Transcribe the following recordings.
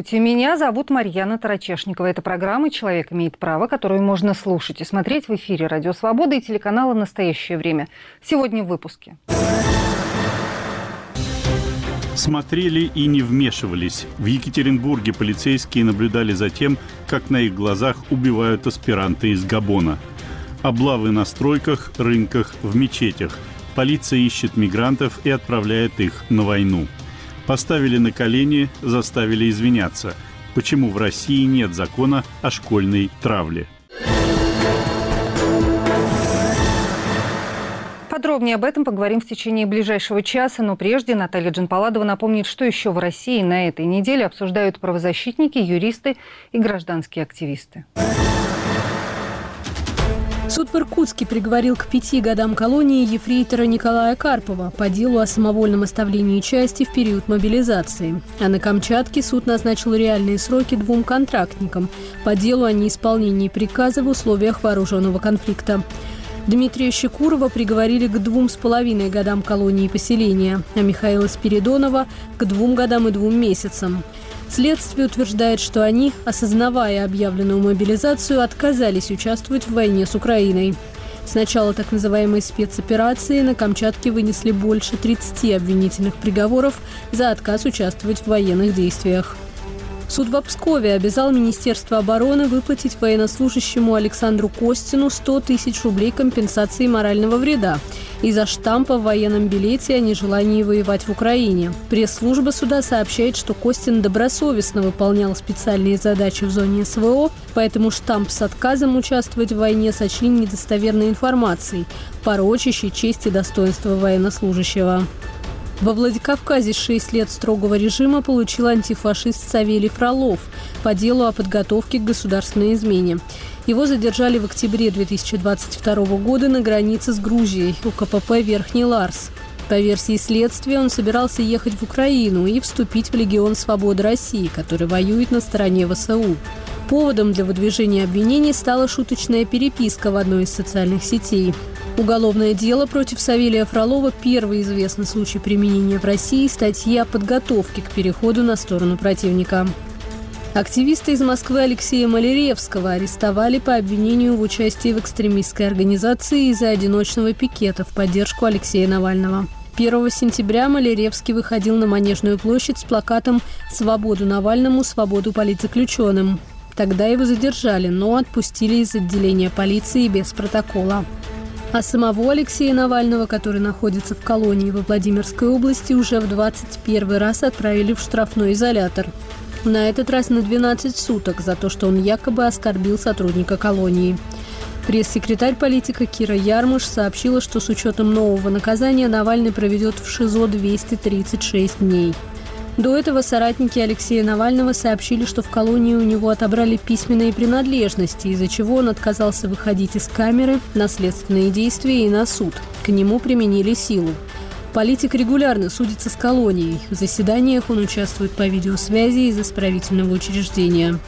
Здравствуйте, меня зовут Марьяна Тарачешникова. Это программа «Человек имеет право», которую можно слушать и смотреть в эфире «Радио Свобода» и телеканала «Настоящее время». Сегодня в выпуске. Смотрели и не вмешивались. В Екатеринбурге полицейские наблюдали за тем, как на их глазах убивают аспиранты из Габона. Облавы на стройках, рынках, в мечетях. Полиция ищет мигрантов и отправляет их на войну – Поставили на колени, заставили извиняться. Почему в России нет закона о школьной травле? Подробнее об этом поговорим в течение ближайшего часа, но прежде Наталья Джанпаладова напомнит, что еще в России на этой неделе обсуждают правозащитники, юристы и гражданские активисты. Суд в Иркутске приговорил к пяти годам колонии ефрейтора Николая Карпова по делу о самовольном оставлении части в период мобилизации. А на Камчатке суд назначил реальные сроки двум контрактникам по делу о неисполнении приказа в условиях вооруженного конфликта. Дмитрия Щекурова приговорили к двум с половиной годам колонии поселения, а Михаила Спиридонова – к двум годам и двум месяцам. Следствие утверждает, что они, осознавая объявленную мобилизацию, отказались участвовать в войне с Украиной. С начала так называемой спецоперации на Камчатке вынесли больше 30 обвинительных приговоров за отказ участвовать в военных действиях. Суд в Пскове обязал Министерство обороны выплатить военнослужащему Александру Костину 100 тысяч рублей компенсации морального вреда из-за штампа в военном билете о нежелании воевать в Украине. Пресс-служба суда сообщает, что Костин добросовестно выполнял специальные задачи в зоне СВО, поэтому штамп с отказом участвовать в войне сочли недостоверной информацией, порочащей честь и достоинство военнослужащего. Во Владикавказе 6 лет строгого режима получил антифашист Савелий Фролов по делу о подготовке к государственной измене. Его задержали в октябре 2022 года на границе с Грузией у КПП «Верхний Ларс». По версии следствия, он собирался ехать в Украину и вступить в Легион Свободы России, который воюет на стороне ВСУ. Поводом для выдвижения обвинений стала шуточная переписка в одной из социальных сетей. Уголовное дело против Савелия Фролова – первый известный случай применения в России статьи о подготовке к переходу на сторону противника. Активиста из Москвы Алексея Малеревского арестовали по обвинению в участии в экстремистской организации из-за одиночного пикета в поддержку Алексея Навального. 1 сентября Малеревский выходил на Манежную площадь с плакатом «Свободу Навальному, свободу политзаключенным». Тогда его задержали, но отпустили из отделения полиции без протокола. А самого Алексея Навального, который находится в колонии во Владимирской области, уже в 21 раз отправили в штрафной изолятор. На этот раз на 12 суток за то, что он якобы оскорбил сотрудника колонии. Пресс-секретарь политика Кира Ярмыш сообщила, что с учетом нового наказания Навальный проведет в ШИЗО 236 дней. До этого соратники Алексея Навального сообщили, что в колонии у него отобрали письменные принадлежности, из-за чего он отказался выходить из камеры на следственные действия и на суд. К нему применили силу. Политик регулярно судится с колонией. В заседаниях он участвует по видеосвязи из исправительного учреждения.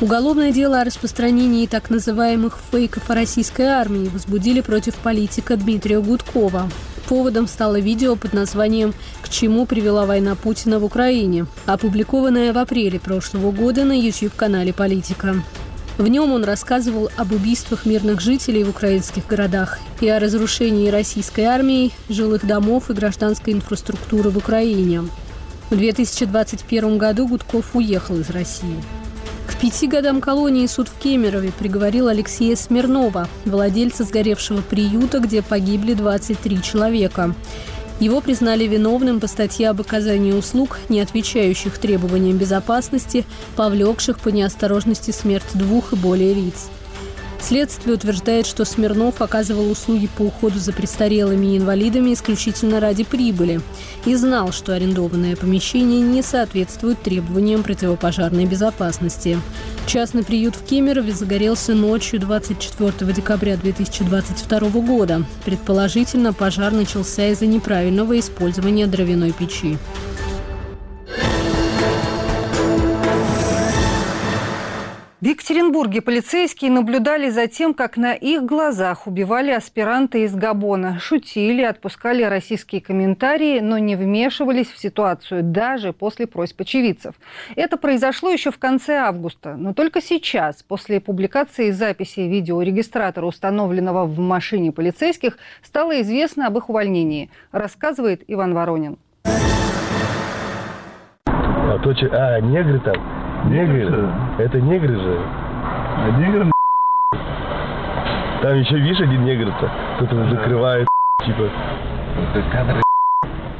Уголовное дело о распространении так называемых фейков о российской армии возбудили против политика Дмитрия Гудкова. Поводом стало видео под названием «К чему привела война Путина в Украине», опубликованное в апреле прошлого года на YouTube-канале «Политика». В нем он рассказывал об убийствах мирных жителей в украинских городах и о разрушении российской армией жилых домов и гражданской инфраструктуры в Украине. В 2021 году Гудков уехал из России. Пяти годам колонии суд в Кемерове приговорил Алексея Смирнова, владельца сгоревшего приюта, где погибли 23 человека. Его признали виновным по статье об оказании услуг, не отвечающих требованиям безопасности, повлекших по неосторожности смерть двух и более лиц. Следствие утверждает, что Смирнов оказывал услуги по уходу за престарелыми и инвалидами исключительно ради прибыли и знал, что арендованное помещение не соответствует требованиям противопожарной безопасности. Частный приют в Кемерове загорелся ночью 24 декабря 2022 года. Предположительно, пожар начался из-за неправильного использования дровяной печи. В Екатеринбурге полицейские наблюдали за тем, как на их глазах убивали аспиранта из Габона. Шутили, отпускали российские комментарии, но не вмешивались в ситуацию даже после просьб очевидцев. Это произошло еще в конце августа. Но только сейчас, после публикации записи видеорегистратора, установленного в машине полицейских, стало известно об их увольнении, рассказывает Иван Воронин. А, то, а негры там? Негры? Это негры же. А негры Там еще, видишь, один негр-то. Кто-то закрывает, типа. Это кадры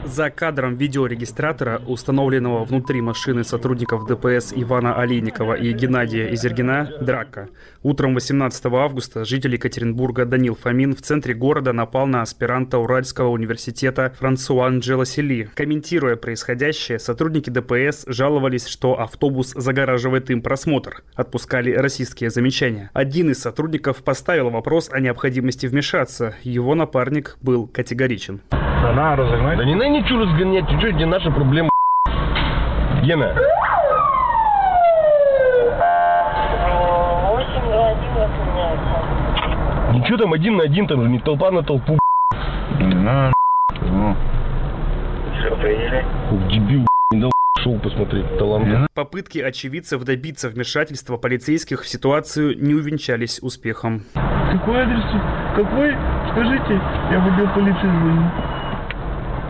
за кадром видеорегистратора, установленного внутри машины сотрудников ДПС Ивана Олейникова и Геннадия Изергина, драка. Утром 18 августа житель Екатеринбурга Данил Фомин в центре города напал на аспиранта Уральского университета Франсуа Анджело Сели. Комментируя происходящее, сотрудники ДПС жаловались, что автобус загораживает им просмотр. Отпускали российские замечания. Один из сотрудников поставил вопрос о необходимости вмешаться. Его напарник был категоричен. Да надо разогнать. Да не надо ничего разгонять, что это не наша проблема. Гена. Ничего там один на один, там же не толпа на толпу. На, ну. Все, приняли. Дебил, не дал шоу посмотреть, талант. Попытки очевидцев добиться вмешательства полицейских в ситуацию не увенчались успехом. Какой адрес? Какой? Скажите, я выбил полицию звонить.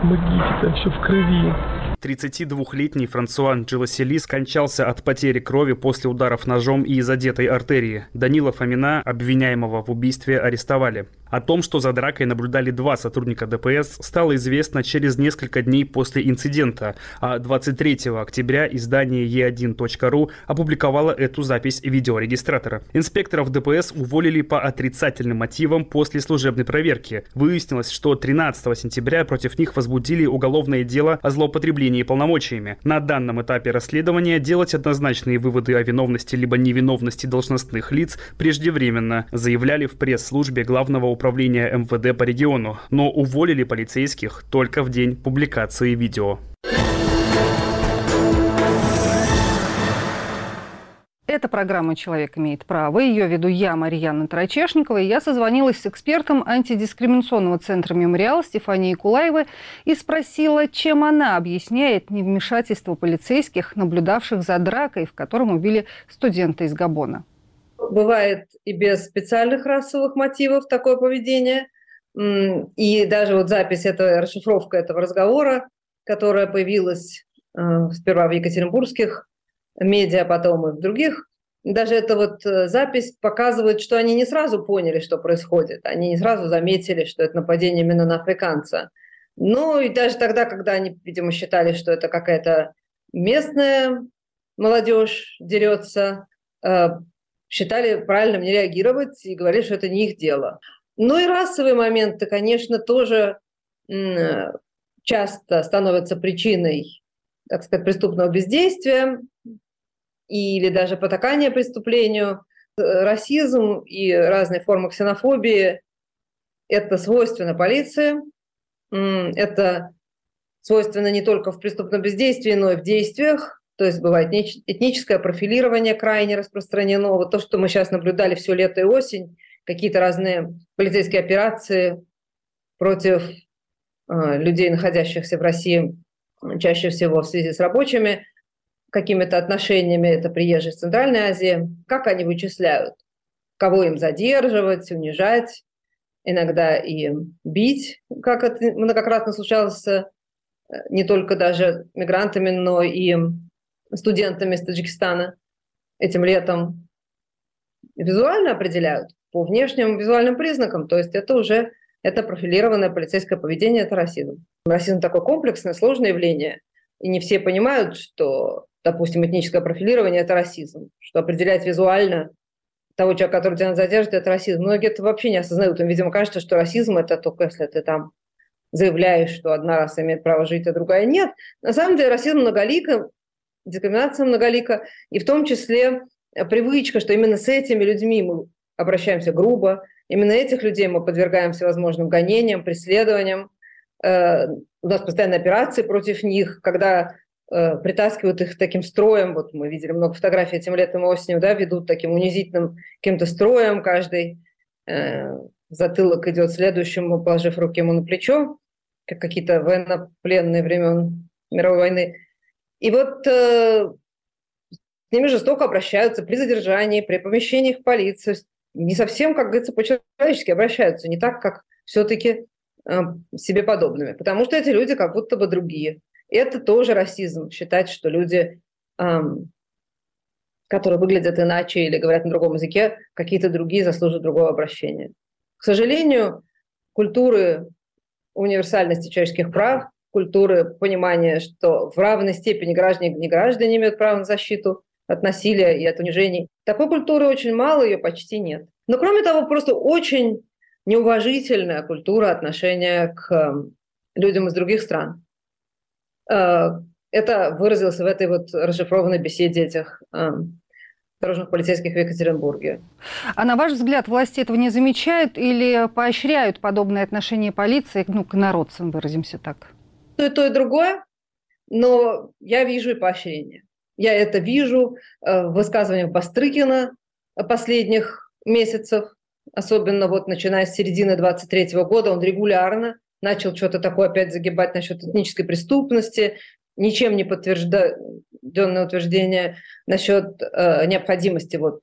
Помогите, там все в крови. 32-летний Франсуан Джиласели скончался от потери крови после ударов ножом и задетой артерии. Данила Фомина, обвиняемого в убийстве, арестовали. О том, что за дракой наблюдали два сотрудника ДПС, стало известно через несколько дней после инцидента, а 23 октября издание e1.ru опубликовало эту запись видеорегистратора. Инспекторов ДПС уволили по отрицательным мотивам после служебной проверки. Выяснилось, что 13 сентября против них возбудили уголовное дело о злоупотреблении полномочиями. На данном этапе расследования делать однозначные выводы о виновности либо невиновности должностных лиц преждевременно, заявляли в пресс-службе главного управления МВД по региону, но уволили полицейских только в день публикации видео. Это программа «Человек имеет право». Ее веду я, Марьяна Тарачешникова. И я созвонилась с экспертом антидискриминационного центра «Мемориал» Стефанией Кулаевой и спросила, чем она объясняет невмешательство полицейских, наблюдавших за дракой, в котором убили студента из Габона. Бывает и без специальных расовых мотивов такое поведение. И даже вот запись, это расшифровка этого разговора, которая появилась э, сперва в екатеринбургских медиа, потом и в других. Даже эта вот э, запись показывает, что они не сразу поняли, что происходит. Они не сразу заметили, что это нападение именно на африканца. Ну и даже тогда, когда они, видимо, считали, что это какая-то местная молодежь дерется, э, считали правильным не реагировать и говорили, что это не их дело. Ну и расовые моменты, конечно, тоже часто становятся причиной, так сказать, преступного бездействия или даже потакания преступлению. Расизм и разные формы ксенофобии – это свойственно полиции, это свойственно не только в преступном бездействии, но и в действиях. То есть бывает этническое профилирование крайне распространено. Вот то, что мы сейчас наблюдали все лето и осень, какие-то разные полицейские операции против э, людей, находящихся в России, чаще всего в связи с рабочими какими-то отношениями, это приезжие из Центральной Азии, как они вычисляют, кого им задерживать, унижать, иногда и бить, как это многократно случалось э, не только даже мигрантами, но и студентами из Таджикистана этим летом визуально определяют по внешним визуальным признакам. То есть это уже это профилированное полицейское поведение, это расизм. Расизм такое комплексное, сложное явление. И не все понимают, что, допустим, этническое профилирование – это расизм. Что определять визуально того человека, который тебя задержит, это расизм. Многие это вообще не осознают. Им, видимо, кажется, что расизм – это только если ты там заявляешь, что одна раса имеет право жить, а другая нет. На самом деле расизм многолик, дискриминация многолика, и в том числе э, привычка, что именно с этими людьми мы обращаемся грубо, именно этих людей мы подвергаем всевозможным гонениям, преследованиям. Э, у нас постоянно операции против них, когда э, притаскивают их таким строем. Вот мы видели много фотографий этим летом и осенью, да, ведут таким унизительным каким-то строем. Каждый затылок идет следующему, положив руки ему на плечо, как какие-то военнопленные времен мировой войны. И вот э, с ними жестоко обращаются при задержании, при помещении в полицию. Не совсем, как говорится, по-человечески обращаются, не так, как все-таки э, себе подобными. Потому что эти люди как будто бы другие. Это тоже расизм, считать, что люди, э, которые выглядят иначе или говорят на другом языке, какие-то другие заслуживают другого обращения. К сожалению, культуры универсальности человеческих прав, культуры понимания, что в равной степени граждане и неграждане имеют право на защиту от насилия и от унижений. Такой культуры очень мало, ее почти нет. Но кроме того, просто очень неуважительная культура отношения к эм, людям из других стран. Э, это выразилось в этой вот расшифрованной беседе этих эм, дорожных полицейских в Екатеринбурге. А на ваш взгляд, власти этого не замечают или поощряют подобное отношение полиции ну, к народцам, выразимся так? То и то, и другое, но я вижу и поощрение. Я это вижу э, в высказываниях Бастрыкина последних месяцев, особенно вот начиная с середины 23 года, он регулярно начал что-то такое опять загибать насчет этнической преступности, ничем не подтвержденное утверждение насчет э, необходимости вот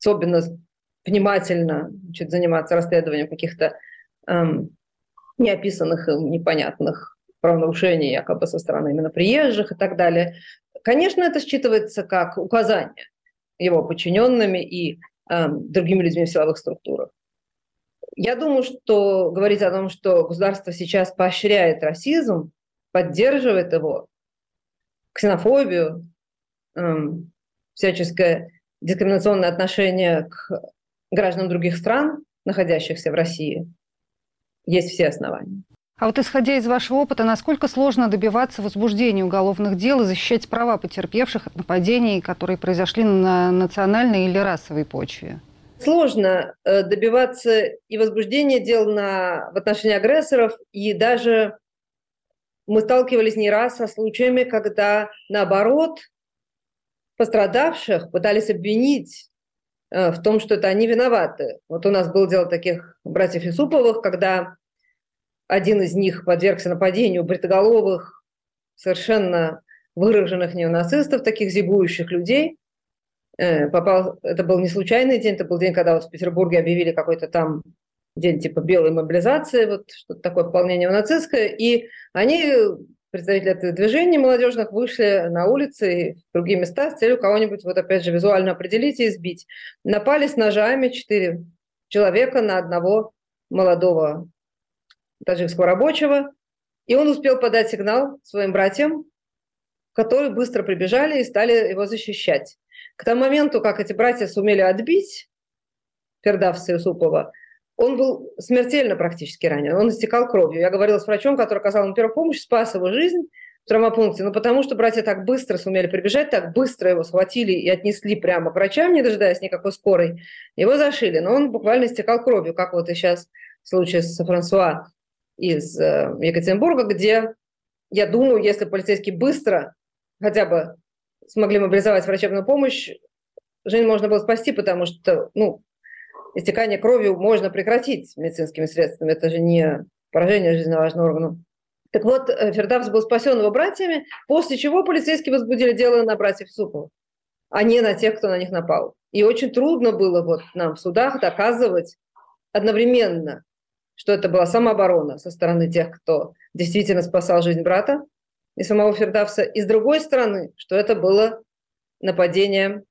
особенно внимательно значит, заниматься расследованием каких-то эм, неописанных и непонятных правонарушений якобы со стороны именно приезжих и так далее. Конечно, это считывается как указание его подчиненными и э, другими людьми в силовых структурах. Я думаю, что говорить о том, что государство сейчас поощряет расизм, поддерживает его, ксенофобию, эм, всяческое дискриминационное отношение к гражданам других стран, находящихся в России, есть все основания. А вот исходя из вашего опыта, насколько сложно добиваться возбуждения уголовных дел и защищать права потерпевших от нападений, которые произошли на национальной или расовой почве? Сложно э, добиваться и возбуждения дел на, в отношении агрессоров, и даже мы сталкивались не раз со случаями, когда, наоборот, пострадавших пытались обвинить в том, что это они виноваты. Вот у нас было дело таких братьев Исуповых, когда один из них подвергся нападению бритоголовых, совершенно выраженных неонацистов, таких зигующих людей. Э, попал, это был не случайный день, это был день, когда вот в Петербурге объявили какой-то там день типа белой мобилизации, вот что-то такое вполне неонацистское, и они, представители этого движения молодежных, вышли на улицы и в другие места с целью кого-нибудь, вот опять же, визуально определить и избить. Напали с ножами четыре человека на одного молодого таджикского рабочего, и он успел подать сигнал своим братьям, которые быстро прибежали и стали его защищать. К тому моменту, как эти братья сумели отбить Фердавса Юсупова, он был смертельно практически ранен, он истекал кровью. Я говорила с врачом, который оказал ему первую помощь, спас его жизнь в травмопункте, но потому что братья так быстро сумели прибежать, так быстро его схватили и отнесли прямо к врачам, не дожидаясь никакой скорой, его зашили, но он буквально истекал кровью, как вот и сейчас в случае с Франсуа из э, Екатеринбурга, где, я думаю, если полицейские быстро хотя бы смогли мобилизовать врачебную помощь, жизнь можно было спасти, потому что, ну, истекание кровью можно прекратить медицинскими средствами. Это же не поражение жизненно важного органа. Так вот, э, Фердавс был спасен его братьями, после чего полицейские возбудили дело на братьев Супова, а не на тех, кто на них напал. И очень трудно было вот нам в судах доказывать одновременно, что это была самооборона со стороны тех, кто действительно спасал жизнь брата и самого Фердавса, и с другой стороны, что это было нападение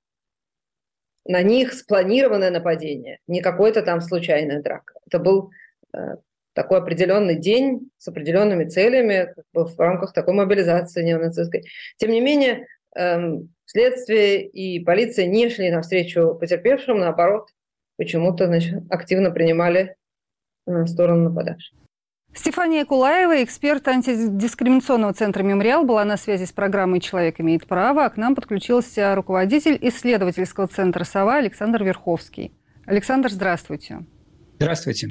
на них спланированное нападение, не какой-то там случайная драка. Это был э, такой определенный день с определенными целями как бы в рамках такой мобилизации неонацистской. Тем не менее, эм, следствие и полиция не шли навстречу потерпевшим, наоборот, почему-то значит, активно принимали э, сторону нападавших. Стефания Кулаева, эксперт антидискриминационного центра «Мемориал», была на связи с программой «Человек имеет право», а к нам подключился руководитель исследовательского центра «Сова» Александр Верховский. Александр, здравствуйте. Здравствуйте.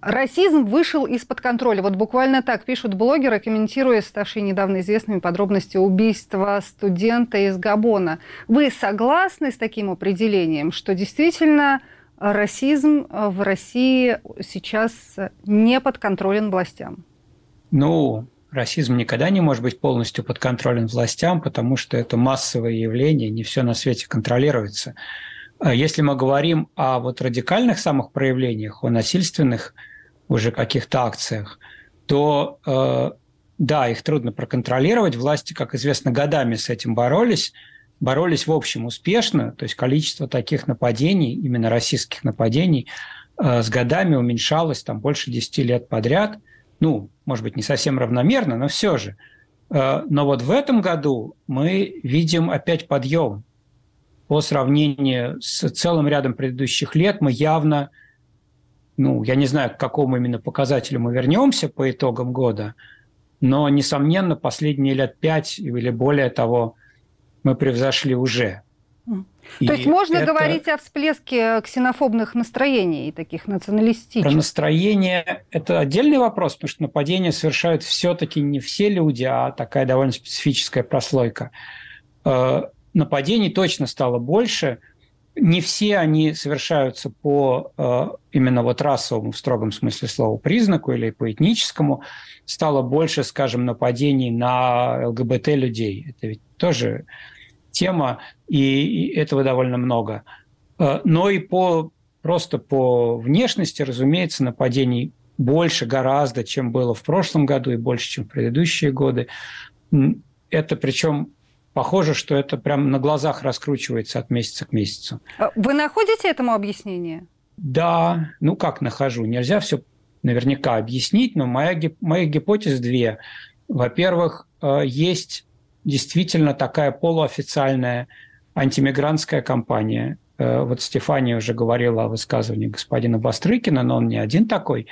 Расизм вышел из-под контроля. Вот буквально так пишут блогеры, комментируя ставшие недавно известными подробности убийства студента из Габона. Вы согласны с таким определением, что действительно расизм в России сейчас не подконтролен властям? Ну, расизм никогда не может быть полностью подконтролен властям, потому что это массовое явление, не все на свете контролируется. А если мы говорим о вот радикальных самых проявлениях, о насильственных уже каких-то акциях, то э, да, их трудно проконтролировать. Власти, как известно, годами с этим боролись. Боролись, в общем, успешно. То есть количество таких нападений, именно российских нападений, э, с годами уменьшалось там больше 10 лет подряд. Ну, может быть, не совсем равномерно, но все же. Э, но вот в этом году мы видим опять подъем по сравнению с целым рядом предыдущих лет мы явно, ну, я не знаю, к какому именно показателю мы вернемся по итогам года, но, несомненно, последние лет пять или более того мы превзошли уже. И То есть можно это... говорить о всплеске ксенофобных настроений и таких националистических? Про настроение – это отдельный вопрос, потому что нападения совершают все-таки не все люди, а такая довольно специфическая прослойка. Э, нападений точно стало больше. Не все они совершаются по э, именно вот расовому, в строгом смысле слова, признаку или по этническому. Стало больше, скажем, нападений на ЛГБТ-людей. Это ведь тоже тема, и этого довольно много. Э, но и по просто по внешности, разумеется, нападений больше гораздо, чем было в прошлом году и больше, чем в предыдущие годы. Это причем похоже, что это прям на глазах раскручивается от месяца к месяцу. А вы находите этому объяснение? Да, ну как нахожу. Нельзя все наверняка объяснить, но моя, моя гипотеза две. Во-первых, э, есть действительно такая полуофициальная антимигрантская кампания. Э, вот Стефания уже говорила о высказывании господина Бастрыкина, но он не один такой.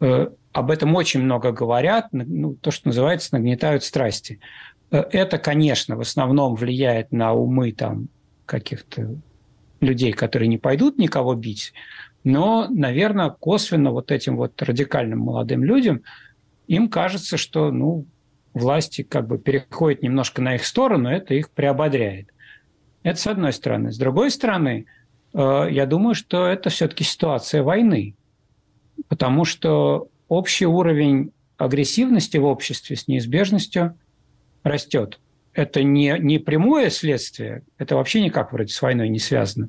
Э, об этом очень много говорят, ну, то, что называется, нагнетают страсти. Это, конечно, в основном влияет на умы там каких-то людей, которые не пойдут никого бить, но, наверное, косвенно вот этим вот радикальным молодым людям им кажется, что, ну, власти как бы переходят немножко на их сторону, это их приободряет. Это с одной стороны. С другой стороны, э, я думаю, что это все-таки ситуация войны, потому что общий уровень агрессивности в обществе с неизбежностью растет. Это не, не прямое следствие, это вообще никак вроде с войной не связано.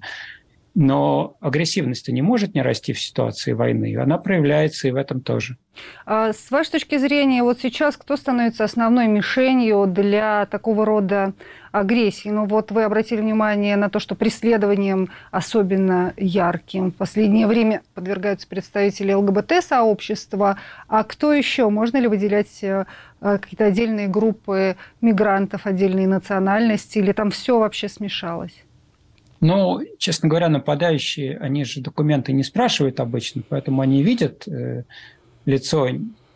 Но агрессивность-то не может не расти в ситуации войны. Она проявляется и в этом тоже. А с вашей точки зрения, вот сейчас кто становится основной мишенью для такого рода агрессии? Ну вот вы обратили внимание на то, что преследованием особенно ярким в последнее время подвергаются представители ЛГБТ-сообщества. А кто еще? Можно ли выделять э, какие-то отдельные группы мигрантов, отдельные национальности? Или там все вообще смешалось? Ну, честно говоря, нападающие, они же документы не спрашивают обычно, поэтому они видят э, лицо,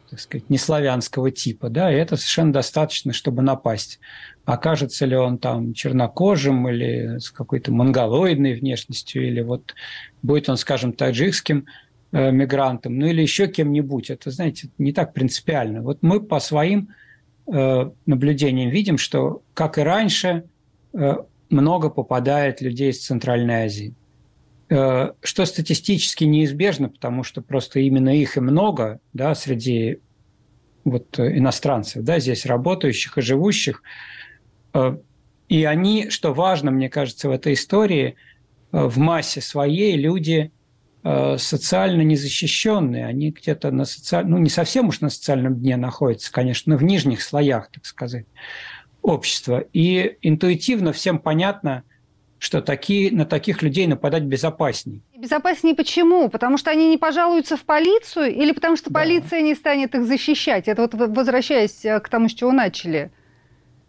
так сказать, неславянского типа, да, и это совершенно достаточно, чтобы напасть. Окажется ли он там чернокожим или с какой-то монголоидной внешностью, или вот будет он, скажем, таджикским э, мигрантом, ну или еще кем-нибудь. Это, знаете, не так принципиально. Вот мы по своим э, наблюдениям видим, что, как и раньше, э, много попадает людей из Центральной Азии. Э, что статистически неизбежно, потому что просто именно их и много да, среди вот иностранцев, да, здесь работающих и живущих. Э, и они, что важно, мне кажется, в этой истории, э, в массе своей люди социально незащищенные, они где-то на социальном, ну не совсем уж на социальном дне находятся, конечно, но в нижних слоях, так сказать общества. И интуитивно всем понятно, что такие, на таких людей нападать безопаснее. Безопаснее почему? Потому что они не пожалуются в полицию или потому что да. полиция не станет их защищать? Это вот возвращаясь э, к тому, с чего начали.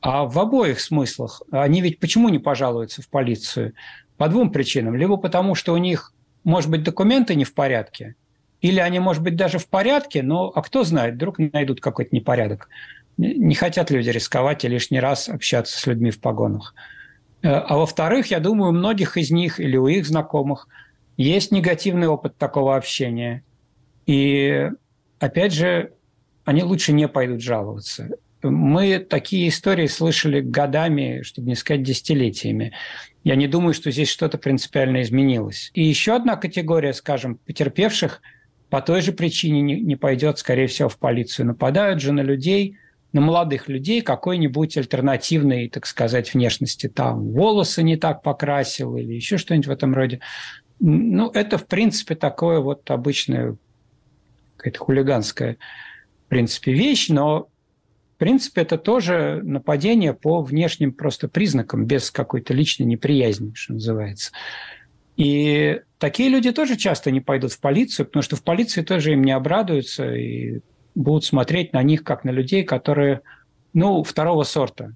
А в обоих смыслах. Они ведь почему не пожалуются в полицию? По двум причинам. Либо потому, что у них, может быть, документы не в порядке, или они, может быть, даже в порядке, но а кто знает, вдруг найдут какой-то непорядок не хотят люди рисковать и лишний раз общаться с людьми в погонах. А во-вторых, я думаю, у многих из них или у их знакомых, э, есть негативный опыт такого общения. И, опять же, они лучше не пойдут жаловаться. Мы такие истории слышали годами, чтобы не сказать десятилетиями. Я не думаю, что здесь что-то принципиально изменилось. И еще одна категория, скажем, потерпевших по той же причине не, не пойдет, скорее всего, в полицию. Нападают же на людей, на молодых людей какой-нибудь альтернативной, так сказать, внешности. Там волосы не так покрасил или еще что-нибудь в этом роде. Ну, это, в принципе, такое вот обычное какая-то хулиганская, в принципе, вещь, но в принципе, это тоже нападение по внешним просто признакам, без какой-то личной неприязни, что называется. И такие люди тоже часто не пойдут в полицию, потому что в полиции тоже им не обрадуются и будут смотреть на них как на людей, которые, ну, второго сорта.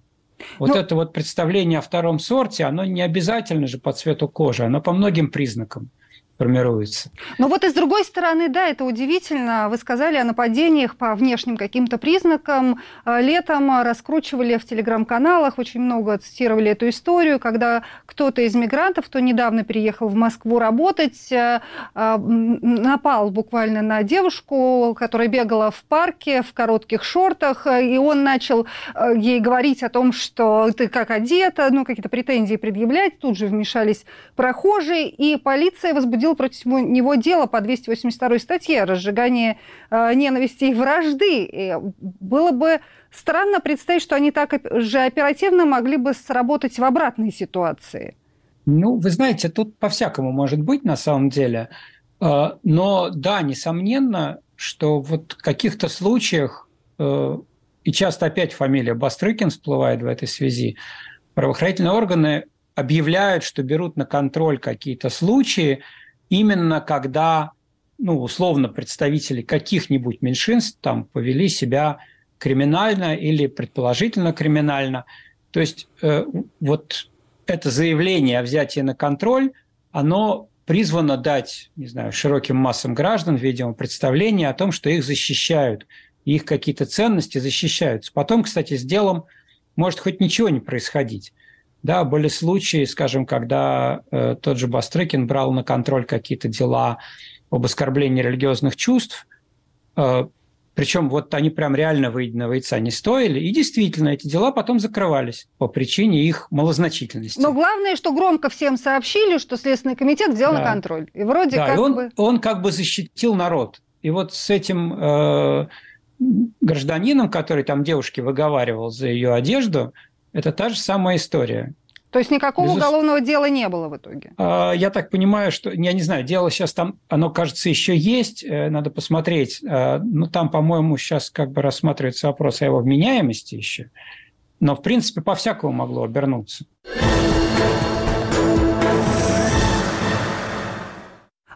Вот ну, это вот представление о втором сорте, оно не обязательно же по цвету кожи, оно по многим признакам формируется. Но вот и с другой стороны, да, это удивительно. Вы сказали о нападениях по внешним каким-то признакам. А, летом раскручивали в телеграм-каналах, очень много цитировали эту историю, когда кто-то из мигрантов, кто недавно переехал в Москву работать, а, а, напал буквально на девушку, которая бегала в парке в коротких шортах, и он начал ей говорить о том, что ты как одета, ну, какие-то претензии предъявлять. Тут же вмешались прохожие, и полиция возбудила возбудил против него дело по 282 статье «Разжигание э, ненависти и вражды». И было бы странно представить, что они так же оперативно могли бы сработать в обратной ситуации. Ну, вы знаете, тут по-всякому может быть на самом деле. Э, но да, несомненно, что вот в каких-то случаях, э, и часто опять фамилия Бастрыкин всплывает в этой связи, правоохранительные органы объявляют, что берут на контроль какие-то случаи, именно когда, ну, условно, представители каких-нибудь меньшинств там повели себя криминально или предположительно криминально. То есть э, вот это заявление о взятии на контроль, оно призвано дать, не знаю, широким массам граждан, видимо, представление о том, что их защищают, их какие-то ценности защищаются. Потом, кстати, с делом может хоть ничего не происходить. Да, были случаи, скажем, когда э, тот же Бастрыкин брал на контроль какие-то дела об оскорблении религиозных чувств, э, причем вот они прям реально выеденного яйца не стоили, и действительно эти дела потом закрывались по причине их малозначительности. Но главное, что громко всем сообщили, что Следственный комитет взял да. на контроль. И вроде да, как и он, бы... он как бы защитил народ. И вот с этим э, гражданином, который там девушке выговаривал за ее одежду, это та же самая история. То есть никакого Безус... уголовного дела не было в итоге? А, я так понимаю, что, я не знаю, дело сейчас там, оно, кажется, еще есть, э, надо посмотреть. А, ну, там, по-моему, сейчас как бы рассматривается вопрос о его вменяемости еще. Но, в принципе, по-всякому могло обернуться.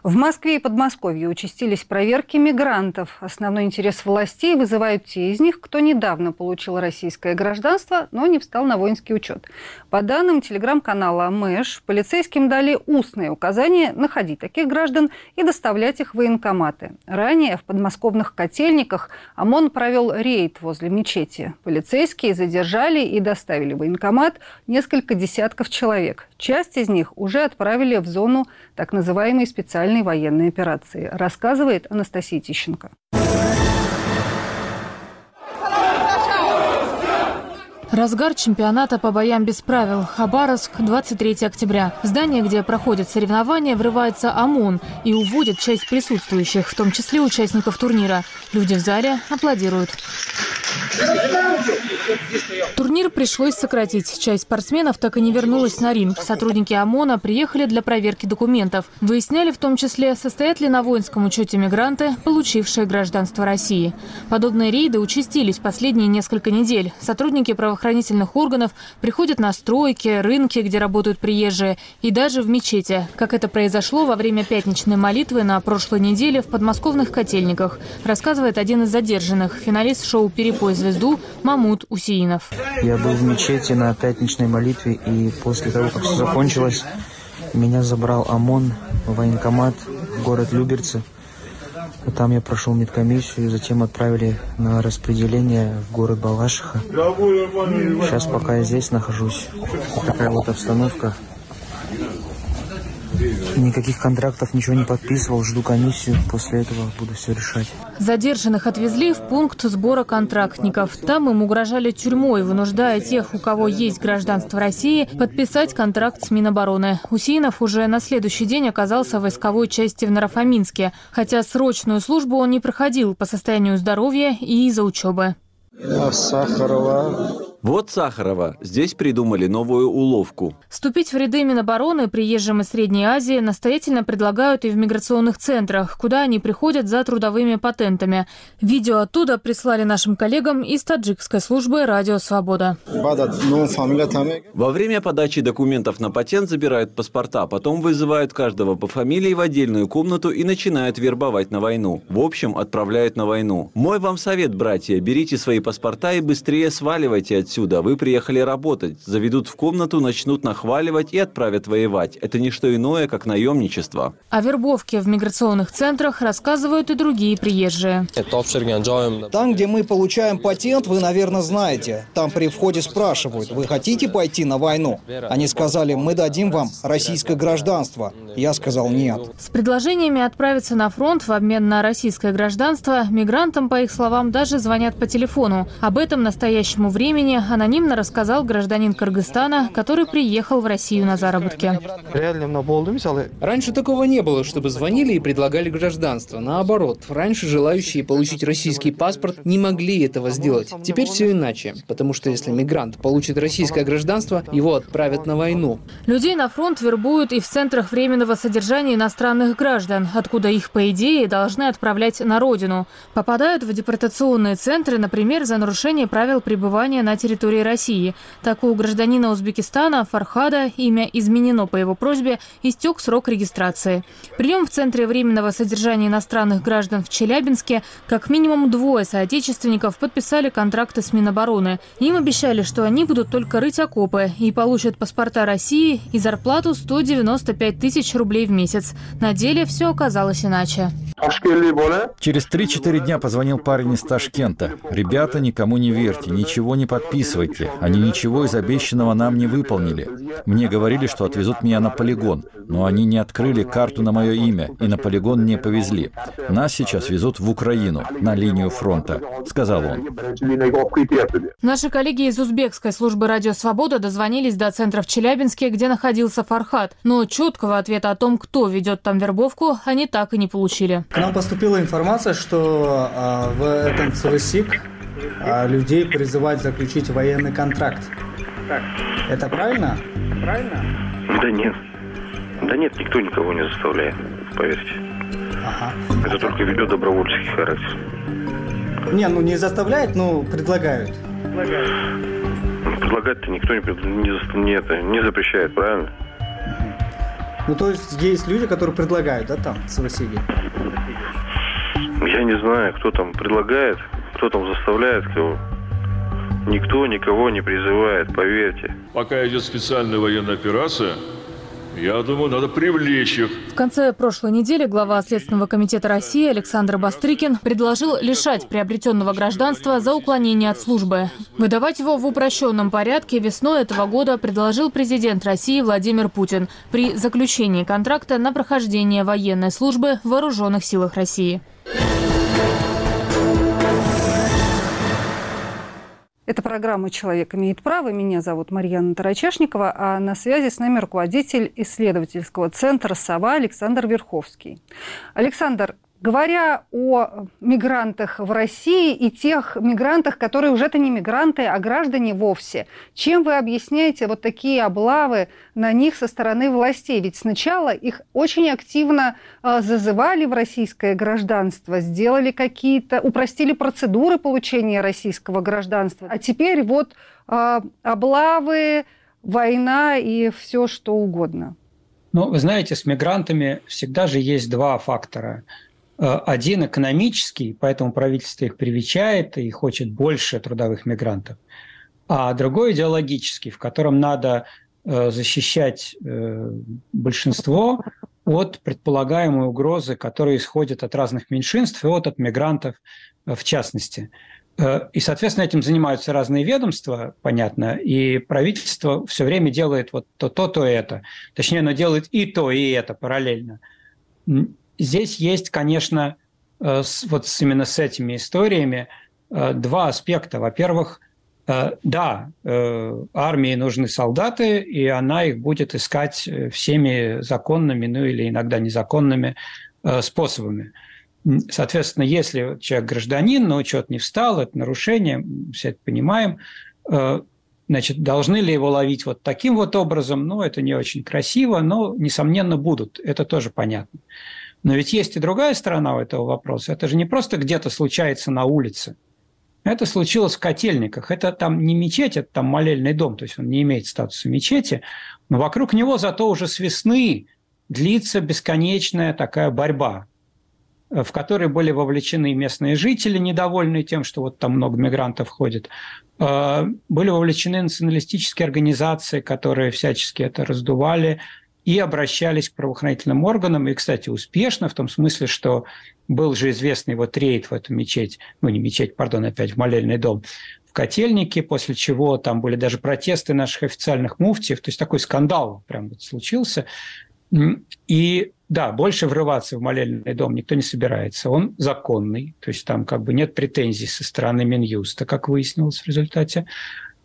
В Москве и Подмосковье участились проверки мигрантов. Основной интерес властей вызывают те из них, кто недавно получил российское гражданство, но не встал на воинский учет. По данным телеграм-канала МЭШ, полицейским дали устные указания находить таких граждан и доставлять их в военкоматы. Ранее в подмосковных котельниках ОМОН провел рейд возле мечети. Полицейские задержали и доставили в военкомат несколько десятков человек. Часть из них уже отправили в зону так называемой специальной военной операции, рассказывает Анастасия Тищенко. Разгар чемпионата по боям без правил. Хабаровск, 23 октября. В здание, где проходят соревнования, врывается ОМОН и уводит часть присутствующих, в том числе участников турнира. Люди в зале аплодируют. Турнир пришлось сократить. Часть спортсменов так и не вернулась на ринг. Сотрудники ОМОНа приехали для проверки документов. Выясняли в том числе, состоят ли на воинском учете мигранты, получившие гражданство России. Подобные рейды участились последние несколько недель. Сотрудники правоохранительных органов приходят на стройки, рынки, где работают приезжие, и даже в мечети, как это произошло во время пятничной молитвы на прошлой неделе в подмосковных котельниках, рассказывает один из задержанных, финалист шоу «Перепой звезду» Мамут Усиинов. Я был в мечети на пятничной молитве, и после того, как все закончилось, меня забрал ОМОН в военкомат в город Люберцы. Там я прошел медкомиссию, затем отправили на распределение в город Балашиха. Сейчас пока я здесь нахожусь. Такая вот обстановка. Никаких контрактов, ничего не подписывал, жду комиссию, после этого буду все решать. Задержанных отвезли в пункт сбора контрактников. Там им угрожали тюрьмой, вынуждая тех, у кого есть гражданство России, подписать контракт с Минобороны. Усинов уже на следующий день оказался в войсковой части в Нарафаминске, хотя срочную службу он не проходил по состоянию здоровья и из-за учебы. Я Сахарова. Вот Сахарова. Здесь придумали новую уловку. Вступить в ряды Минобороны приезжим из Средней Азии настоятельно предлагают и в миграционных центрах, куда они приходят за трудовыми патентами. Видео оттуда прислали нашим коллегам из таджикской службы «Радио Свобода». Во время подачи документов на патент забирают паспорта, потом вызывают каждого по фамилии в отдельную комнату и начинают вербовать на войну. В общем, отправляют на войну. Мой вам совет, братья, берите свои паспорта и быстрее сваливайте отсюда отсюда. Вы приехали работать. Заведут в комнату, начнут нахваливать и отправят воевать. Это не что иное, как наемничество. О вербовке в миграционных центрах рассказывают и другие приезжие. Там, где мы получаем патент, вы, наверное, знаете. Там при входе спрашивают, вы хотите пойти на войну? Они сказали, мы дадим вам российское гражданство. Я сказал нет. С предложениями отправиться на фронт в обмен на российское гражданство мигрантам, по их словам, даже звонят по телефону. Об этом настоящему времени анонимно рассказал гражданин Кыргызстана, который приехал в Россию на заработки. Раньше такого не было, чтобы звонили и предлагали гражданство. Наоборот, раньше желающие получить российский паспорт не могли этого сделать. Теперь все иначе, потому что если мигрант получит российское гражданство, его отправят на войну. Людей на фронт вербуют и в центрах временного содержания иностранных граждан, откуда их, по идее, должны отправлять на родину. Попадают в депортационные центры, например, за нарушение правил пребывания на территории территории России. Так у гражданина Узбекистана Фархада имя изменено по его просьбе, истек срок регистрации. Прием в Центре временного содержания иностранных граждан в Челябинске как минимум двое соотечественников подписали контракты с Минобороны. Им обещали, что они будут только рыть окопы и получат паспорта России и зарплату 195 тысяч рублей в месяц. На деле все оказалось иначе. Через 3-4 дня позвонил парень из Ташкента. «Ребята, никому не верьте, ничего не подписывайте. Они ничего из обещанного нам не выполнили. Мне говорили, что отвезут меня на полигон, но они не открыли карту на мое имя и на полигон не повезли. Нас сейчас везут в Украину, на линию фронта», — сказал он. Наши коллеги из узбекской службы «Радио Свобода» дозвонились до центра в Челябинске, где находился Фархат. Но четкого ответа о том, кто ведет там вербовку, они так и не получили. К нам поступила информация, что а, в этом ЦВСИК людей призывать заключить военный контракт. Так. Это правильно? Правильно? Да нет. Да нет, никто никого не заставляет, поверьте. Ага. Это только ведет добровольческий характер. Не, ну не заставляет, но предлагают. Предлагают. Ну, предлагать-то никто не, не, не, это, не запрещает, правильно? Ну, то есть есть люди, которые предлагают, да, там, с Василием? Я не знаю, кто там предлагает, кто там заставляет кого. Никто никого не призывает, поверьте. Пока идет специальная военная операция, я думаю, надо привлечь их. В конце прошлой недели глава Следственного комитета России Александр Бастрыкин предложил лишать приобретенного гражданства за уклонение от службы. Выдавать его в упрощенном порядке весной этого года предложил президент России Владимир Путин при заключении контракта на прохождение военной службы в Вооруженных силах России. Это программа «Человек имеет право». Меня зовут Марьяна Тарачешникова, а на связи с нами руководитель исследовательского центра «Сова» Александр Верховский. Александр, Говоря о мигрантах в России и тех мигрантах, которые уже-то не мигранты, а граждане вовсе, чем вы объясняете вот такие облавы на них со стороны властей? Ведь сначала их очень активно э, зазывали в российское гражданство, сделали какие-то, упростили процедуры получения российского гражданства, а теперь вот э, облавы, война и все что угодно. Ну, вы знаете, с мигрантами всегда же есть два фактора – один экономический, поэтому правительство их привечает и хочет больше трудовых мигрантов, а другой идеологический, в котором надо э, защищать э, большинство от предполагаемой угрозы, которая исходит от разных меньшинств и от, от мигрантов в частности. Э, и, соответственно, этим занимаются разные ведомства, понятно, и правительство все время делает вот то, то, то, это. Точнее, оно делает и то, и это параллельно. Здесь есть, конечно, э, вот именно с этими историями э, два аспекта. Во-первых, да, армии нужны солдаты, и она их будет искать всеми законными, ну или иногда незаконными способами. Соответственно, если человек гражданин, но учет не встал, это нарушение, все это понимаем, э, значит, должны ли его ловить вот таким вот образом, ну, это не очень красиво, но, несомненно, будут, это тоже понятно. Но ведь есть и другая сторона у этого вопроса. Это же не просто где-то случается на улице. Это случилось в котельниках. Это там не мечеть, это там молельный дом, то есть он не имеет статуса мечети, но вокруг него зато уже с весны длится бесконечная такая борьба в которые были вовлечены местные жители, недовольные тем, что вот там много мигрантов ходит. А, были вовлечены националистические организации, которые всячески это раздували и обращались к правоохранительным органам. И, кстати, успешно в том смысле, что был же известный вот рейд в эту мечеть, ну не мечеть, пардон, опять в молельный дом, в Котельнике, после чего там были даже протесты наших официальных муфтиев, то есть такой скандал прям вот случился. И да, больше врываться в молельный дом никто не собирается. Он законный, то есть там как бы нет претензий со стороны Минюста, как выяснилось в результате.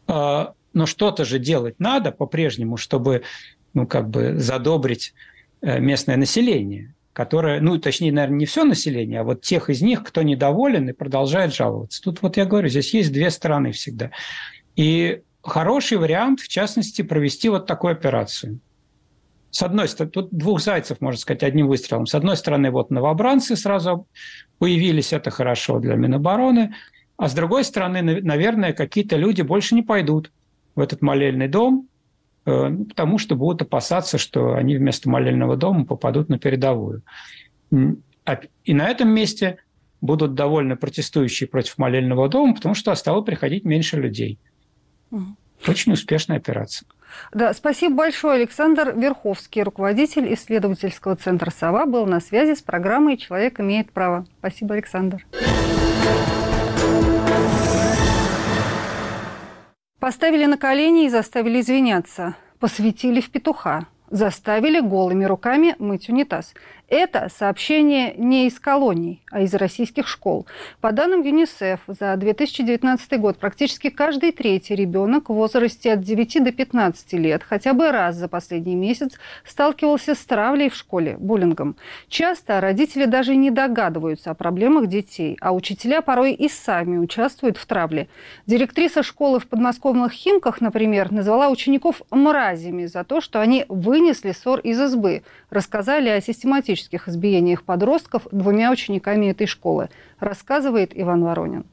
А, но что-то же делать надо по-прежнему, чтобы ну, как бы задобрить э, местное население, которое, ну, точнее, наверное, не все население, а вот тех из них, кто недоволен и продолжает жаловаться. Тут вот я говорю, здесь есть две стороны всегда. И хороший вариант, в частности, провести вот такую операцию – с одной стороны, тут двух зайцев, можно сказать, одним выстрелом. С одной стороны, вот новобранцы сразу появились, это хорошо для Минобороны. А с другой стороны, наверное, какие-то люди больше не пойдут в этот молельный дом, ну, потому что будут опасаться, что они вместо молельного дома попадут на передовую. А, и на этом месте будут довольны протестующие против молельного дома, потому что стало приходить меньше людей. Очень успешная операция. Да, спасибо большое. Александр Верховский, руководитель исследовательского центра «Сова», был на связи с программой «Человек имеет право». Спасибо, Александр. Поставили на колени и заставили извиняться. Посвятили в петуха. Заставили голыми руками мыть унитаз. Это сообщение не из колоний, а из российских школ. По данным ЮНИСЕФ, за 2019 год практически каждый третий ребенок в возрасте от 9 до 15 лет хотя бы раз за последний месяц сталкивался с травлей в школе, буллингом. Часто родители даже не догадываются о проблемах детей, а учителя порой и сами участвуют в травле. Директриса школы в подмосковных Химках, например, назвала учеников мразями за то, что они вынесли ссор из избы, рассказали о систематическом физических избиениях подростков двумя учениками этой школы, рассказывает Иван Воронин.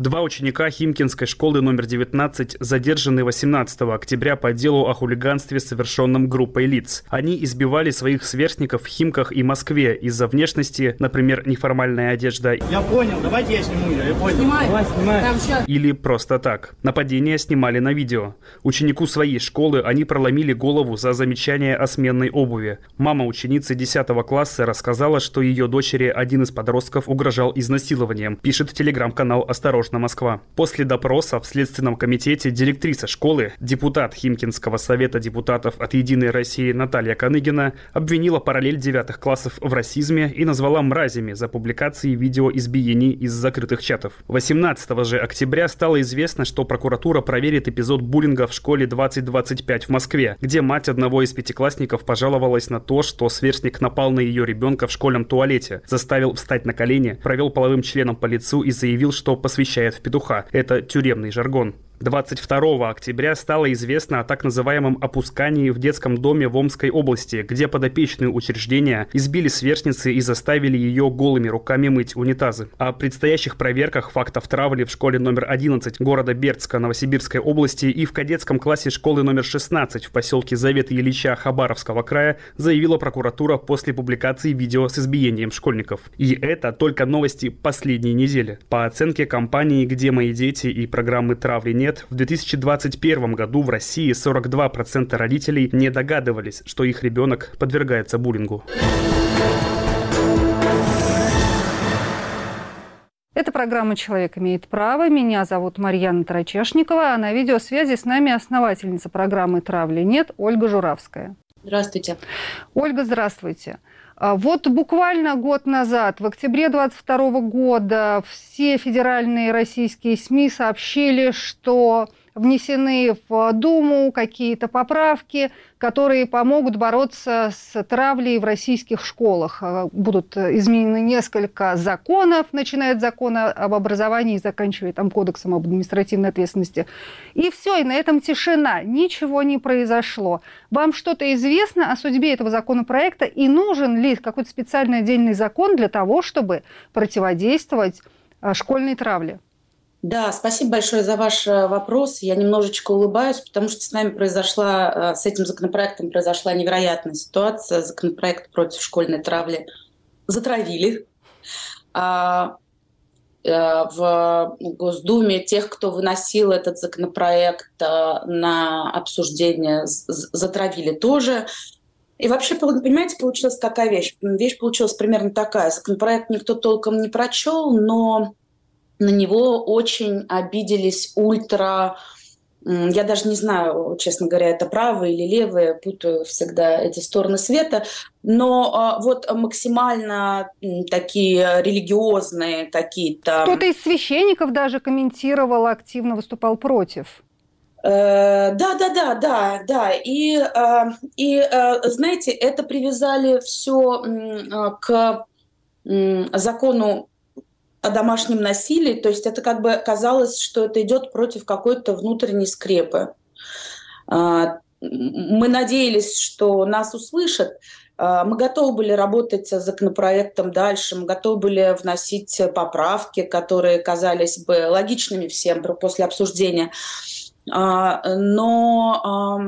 Два ученика Химкинской школы номер 19 задержаны 18 октября по делу о хулиганстве, совершенном группой лиц. Они избивали своих сверстников в Химках и Москве из-за внешности, например, неформальная одежда. Я понял, давайте я сниму ее, я понял. Снимай. Давай, снимай. Или просто так. Нападение снимали на видео. Ученику своей школы они проломили голову за замечание о сменной обуви. Мама ученицы 10 класса рассказала, что ее дочери один из подростков угрожал изнасилованием, пишет телеграм-канал «Осторожно на Москва. После допроса в Следственном комитете директриса школы, депутат Химкинского совета депутатов от «Единой России» Наталья Каныгина обвинила параллель девятых классов в расизме и назвала мразями за публикации видео избиений из закрытых чатов. 18 же октября стало известно, что прокуратура проверит эпизод буллинга в школе 2025 в Москве, где мать одного из пятиклассников пожаловалась на то, что сверстник напал на ее ребенка в школьном туалете, заставил встать на колени, провел половым членом по лицу и заявил, что посвящает превращает в петуха. Это тюремный жаргон. 22 октября стало известно о так называемом опускании в детском доме в Омской области, где подопечные учреждения избили сверстницы и заставили ее голыми руками мыть унитазы. О предстоящих проверках фактов травли в школе номер 11 города Бердска Новосибирской области и в кадетском классе школы номер 16 в поселке Завета Ильича Хабаровского края заявила прокуратура после публикации видео с избиением школьников. И это только новости последней недели. По оценке компании «Где мои дети» и программы «Травли нет», нет, в 2021 году в России 42% родителей не догадывались, что их ребенок подвергается буллингу. Это программа «Человек имеет право». Меня зовут Марьяна Трачешникова, а на видеосвязи с нами основательница программы «Травли нет» Ольга Журавская. Здравствуйте. Ольга, здравствуйте. А вот буквально год назад, в октябре 2022 года, все федеральные российские СМИ сообщили, что внесены в Думу какие-то поправки, которые помогут бороться с травлей в российских школах. А, будут изменены несколько законов, начиная от закона об образовании и заканчивая там кодексом об административной ответственности. И все, и на этом тишина. Ничего не произошло. Вам что-то известно о судьбе этого законопроекта и нужен ли какой-то специальный отдельный закон для того, чтобы противодействовать а, школьной травле? Да, спасибо большое за ваш э, вопрос. Я немножечко улыбаюсь, потому что с нами произошла, э, с этим законопроектом произошла невероятная ситуация. Законопроект против школьной травли затравили. А, э, в Госдуме тех, кто выносил этот законопроект на обсуждение, затравили тоже. И вообще, понимаете, получилась какая вещь? Вещь получилась примерно такая. Законопроект никто толком не прочел, но на него очень обиделись ультра я даже не знаю, честно говоря, это правые или левые, путаю всегда эти стороны света, но а, вот максимально такие религиозные какие-то... Кто-то из священников даже комментировал, активно выступал против. Э, да, да, да, да, да. И, а, и а, знаете, это привязали все к закону о домашнем насилии, то есть это как бы казалось, что это идет против какой-то внутренней скрепы. А, мы надеялись, что нас услышат. А, мы готовы были работать с законопроектом дальше, мы готовы были вносить поправки, которые казались бы логичными всем после обсуждения. А, но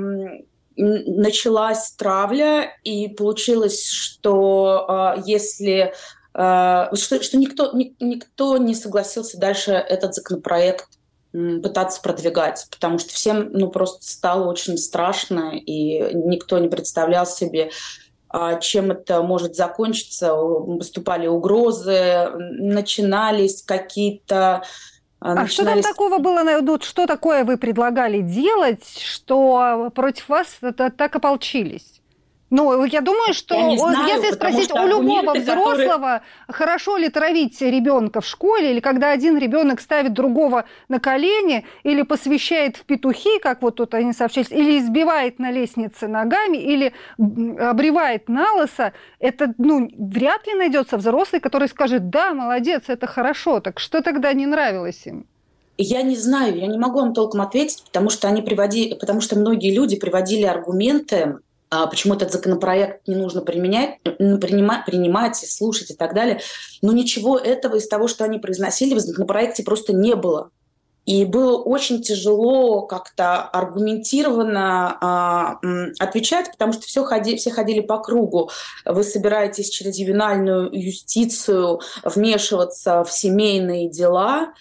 началась травля, и получилось, что если что, что никто, никто не согласился дальше этот законопроект пытаться продвигать, потому что всем ну, просто стало очень страшно, и никто не представлял себе, а, чем это может закончиться. Выступали угрозы, начинались какие-то а начинались... что там такого было? Ну, что такое вы предлагали делать, что против вас так ополчились? Ну, я думаю, что я знаю, если спросить у любого взрослого, которые... хорошо ли травить ребенка в школе, или когда один ребенок ставит другого на колени, или посвящает в петухи, как вот тут они сообщались, или избивает на лестнице ногами, или обревает на лысо, это ну, вряд ли найдется взрослый, который скажет, да, молодец, это хорошо. Так что тогда не нравилось им? Я не знаю, я не могу вам толком ответить, потому что они приводили, потому что многие люди приводили аргументы почему этот законопроект не нужно применять, принимать, принимать, слушать и так далее. Но ничего этого из того, что они произносили, в законопроекте просто не было. И было очень тяжело как-то аргументированно а, отвечать, потому что все, ходи, все ходили по кругу. Вы собираетесь через ювенальную юстицию вмешиваться в семейные дела.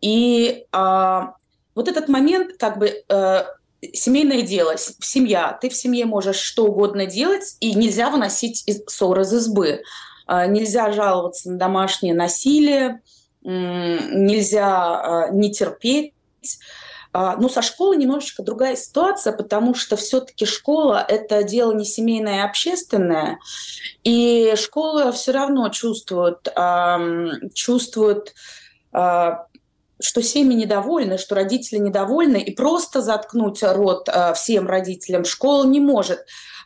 И а, вот этот момент, как бы э, семейное дело, семья. Ты в семье можешь что угодно делать, и нельзя выносить ссор из избы. А, нельзя жаловаться на домашнее насилие, нельзя а, не терпеть. А, Но ну, со школой немножечко другая ситуация, потому что все-таки школа – это дело не семейное, а общественное. И школа все равно чувствует, чувствует что семьи недовольны, что родители недовольны, и просто заткнуть рот э, всем родителям школа не может.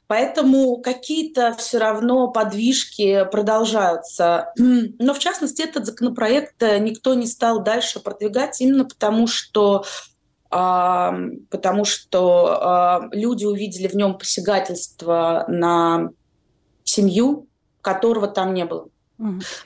Поэтому какие-то все равно подвижки продолжаются. Но в частности этот законопроект э, никто не стал дальше продвигать именно потому, что потому что а, люди увидели в нем посягательство на семью, которого там не было.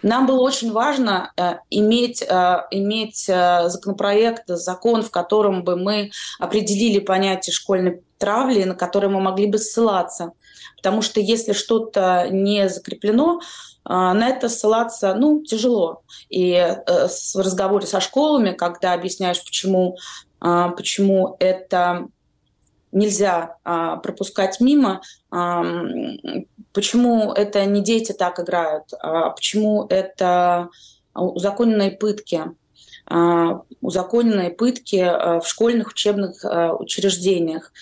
Нам было очень важно э, иметь, э, иметь э, законопроект, закон, в котором бы мы определили понятие школьной травли, на которые мы могли бы ссылаться. Потому что если что-то не закреплено, на это ссылаться ну, тяжело. И в разговоре со школами, когда объясняешь, почему, почему это нельзя а, пропускать мимо. А, почему это не дети так играют? А почему это узаконенные пытки? А, узаконенные пытки а, в школьных учебных а, учреждениях.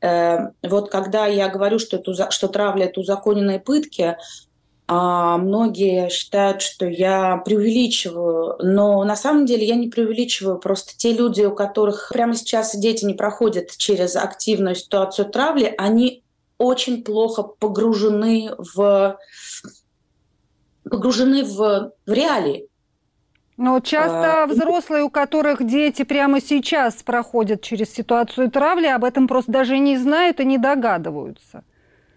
А, вот когда я говорю, что, это, что травля – это узаконенные пытки, многие считают, что я преувеличиваю, но на самом деле я не преувеличиваю. Просто те люди, у которых прямо сейчас дети не проходят через активную ситуацию травли, они очень плохо погружены в погружены в, в реалии. Но часто а, взрослые, у которых дети прямо сейчас проходят через ситуацию травли, об этом просто даже не знают и не догадываются.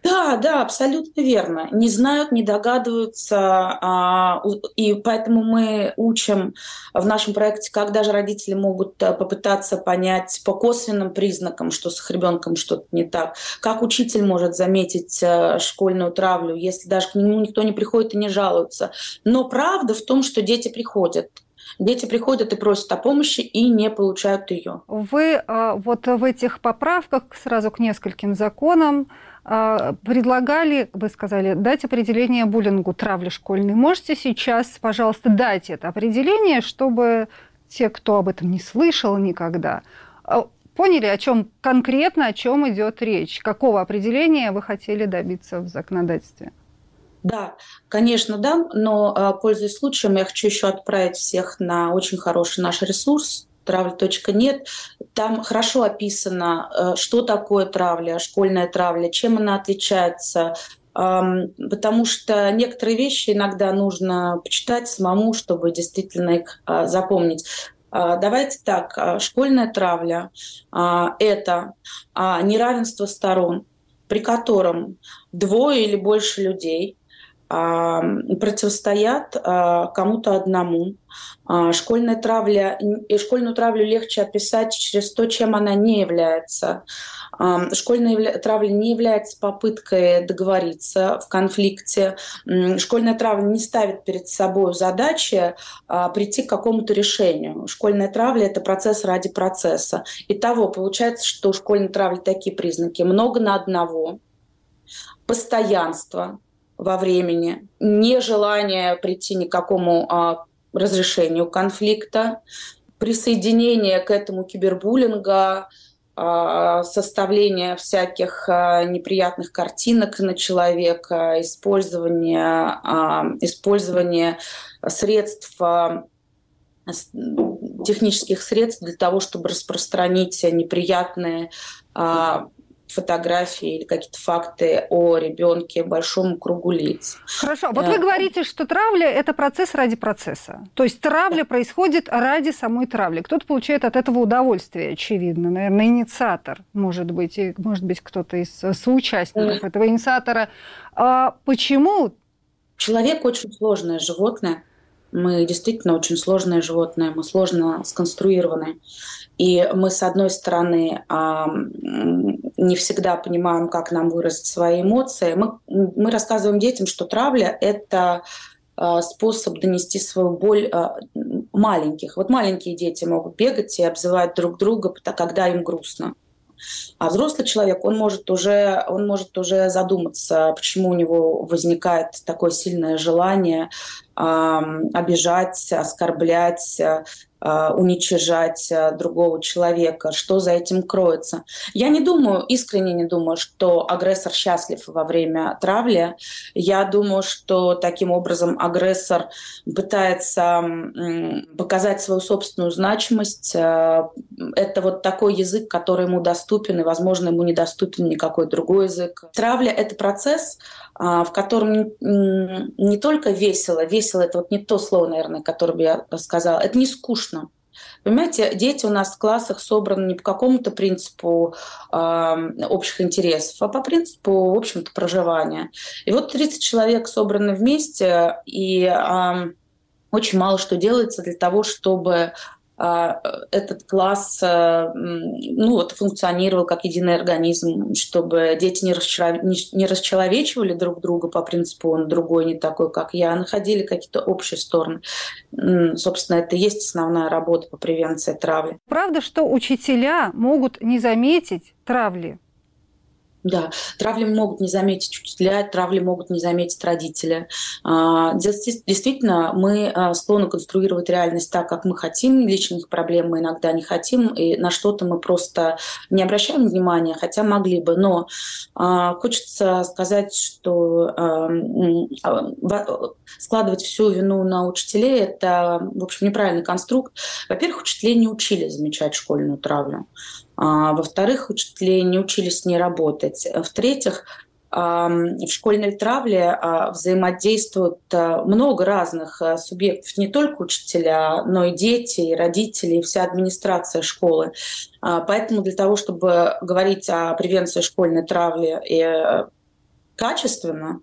Да, да, абсолютно верно. Не знают, не догадываются, а, и поэтому мы учим в нашем проекте, как даже родители могут э, попытаться понять по косвенным признакам, что с их ребенком что-то не так, как учитель может заметить э, школьную травлю, если даже к нему никто не приходит и не жалуется. Но правда в том, что дети приходят. Дети приходят и просят о помощи и не получают ее. Вы э, вот в этих поправках сразу к нескольким законам а, предлагали, вы сказали, дать определение буллингу травли школьной. Можете сейчас, пожалуйста, дать это определение, чтобы те, кто об этом не слышал никогда, а, поняли, о чем конкретно, о чем идет речь, какого определения вы хотели добиться в законодательстве? Да, конечно, да, но а, пользуясь случаем, я хочу еще отправить всех на очень хороший наш ресурс травля.нет. Там хорошо описано, э, что такое травля, школьная травля, чем она отличается, потому что некоторые вещи иногда нужно почитать самому, чтобы действительно их а, запомнить. А, давайте так, а, школьная травля – это неравенство сторон, при котором двое или больше людей противостоят а, кому-то одному. А, школьная травля, и школьную травлю легче описать через то, чем она не является. Школьная травля не является попыткой договориться в конфликте. Школьная травля не ставит перед собой задачи а, прийти к какому-то решению. Школьная травля – это процесс ради процесса. Итого, получается, что у школьной травли такие признаки. Много на одного, постоянство – во времени, нежелание прийти ни к какому а, разрешению конфликта, присоединение к этому кибербуллинга, а, составление всяких а, неприятных картинок на человека, использование, использование средств технических средств для того, чтобы распространить неприятные фотографии или какие-то факты о ребенке большому кругу лиц. Хорошо. Вот вы говорите, что травля – это процесс ради процесса. То есть травля происходит ради самой травли. Кто-то получает от этого удовольствие, очевидно. Наверное, инициатор, может быть, и, может быть, кто-то из соучастников этого инициатора. А почему? Человек очень сложное животное. Мы действительно очень сложное животное, мы сложно сконструированы. И мы, с одной стороны, не всегда понимаем, как нам выразить свои эмоции. Мы, мы рассказываем детям, что травля – это а, способ донести свою боль а, маленьких. Вот маленькие дети могут бегать и обзывать друг друга, когда им грустно. А взрослый человек, он может уже, он может уже задуматься, почему у него возникает такое сильное желание обижать, оскорблять, а, уничижать а, другого человека, что за этим кроется. Я не думаю, искренне не думаю, что агрессор счастлив во время травли. Я думаю, что таким образом агрессор пытается показать свою собственную значимость. Это вот такой язык, который ему доступен, и, возможно, ему недоступен никакой другой язык. Травля — это процесс, в котором не только весело, весело — это вот не то слово, наверное, которое бы я сказала, это не скучно. Понимаете, дети у нас в классах собраны не по какому-то принципу э, общих интересов, а по принципу, в общем-то, проживания. И вот 30 человек собраны вместе, и э, очень мало что делается для того, чтобы а, этот класс э, ну, вот, функционировал как единый организм, чтобы дети не, расчелов... не расчеловечивали друг друга по принципу «он другой, не такой, как я», а находили какие-то общие стороны. Собственно, это и есть основная работа по превенции травли. Правда, что учителя могут не заметить травли? Да, травли могут не заметить учителя, травли могут не заметить родители. А, действительно, мы а, склонны конструировать реальность так, как мы хотим. Личных проблем мы иногда не хотим, и на что-то мы просто не обращаем внимания, хотя могли бы. Но а, хочется сказать, что складывать всю вину на учителей – это, в общем, неправильный конструкт. Во-первых, учителей не учили замечать школьную травлю. А, во-вторых, учителя не учились ней работать. В-третьих, в школьной травле а, взаимодействуют а, много разных субъектов, не только учителя, но и дети, и родители, и вся администрация школы. Поэтому для того, чтобы говорить о превенции школьной травли и качественно,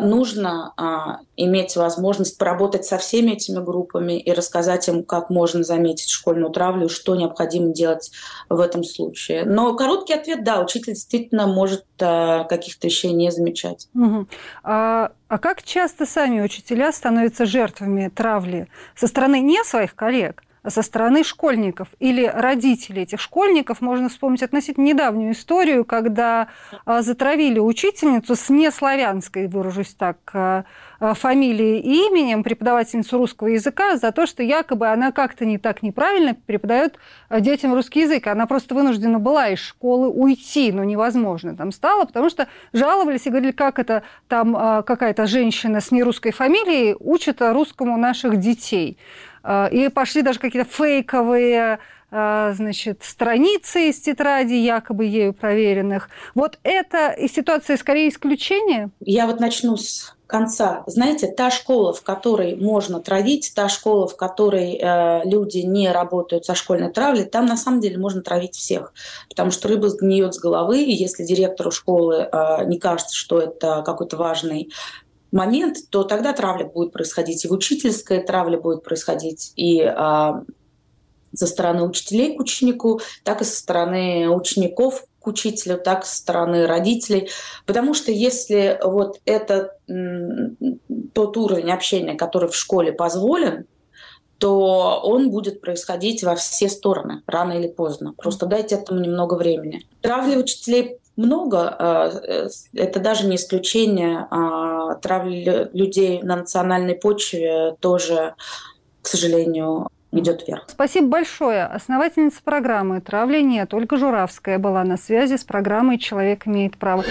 нужно а, иметь возможность поработать со всеми этими группами и рассказать им, как можно заметить школьную травлю, что необходимо делать в этом случае. Но короткий ответ – да, учитель действительно может а, каких-то вещей не замечать. Угу. А, а как часто сами учителя становятся жертвами травли со стороны не своих коллег, со стороны школьников или родителей этих школьников. Можно вспомнить относительно недавнюю историю, когда а, затравили учительницу с неславянской, выражусь так, а, а, фамилией и именем, преподавательницу русского языка, за то, что якобы она как-то не так неправильно преподает детям русский язык. Она просто вынуждена была из школы уйти, но невозможно там стало, потому что жаловались и говорили, как это там какая-то женщина с нерусской фамилией учит русскому наших детей. А, и пошли даже какие-то фейковые а, значит, страницы из тетради, якобы ею проверенных. Вот это и ситуация скорее исключение? Я вот начну с конца. Знаете, та школа, в которой можно травить, та школа, в которой э, люди не работают со школьной травлей, там на самом деле можно травить всех, потому что рыба гниет с головы, и если директору школы э, не кажется, что это какой-то важный момент, то тогда травля будет происходить и в учительской, травля будет происходить и а, со стороны учителей к ученику, так и со стороны учеников к учителю, так и со стороны родителей. Потому что если вот это тот уровень общения, который в школе позволен, то он будет происходить во все стороны, рано или поздно. Просто дайте этому немного времени. Травли учителей много. Э, это даже не исключение. А, травли людей на национальной почве тоже, к сожалению, идет вверх. Спасибо большое. Основательница программы «Травли нет» Ольга Журавская была на связи с программой «Человек имеет право».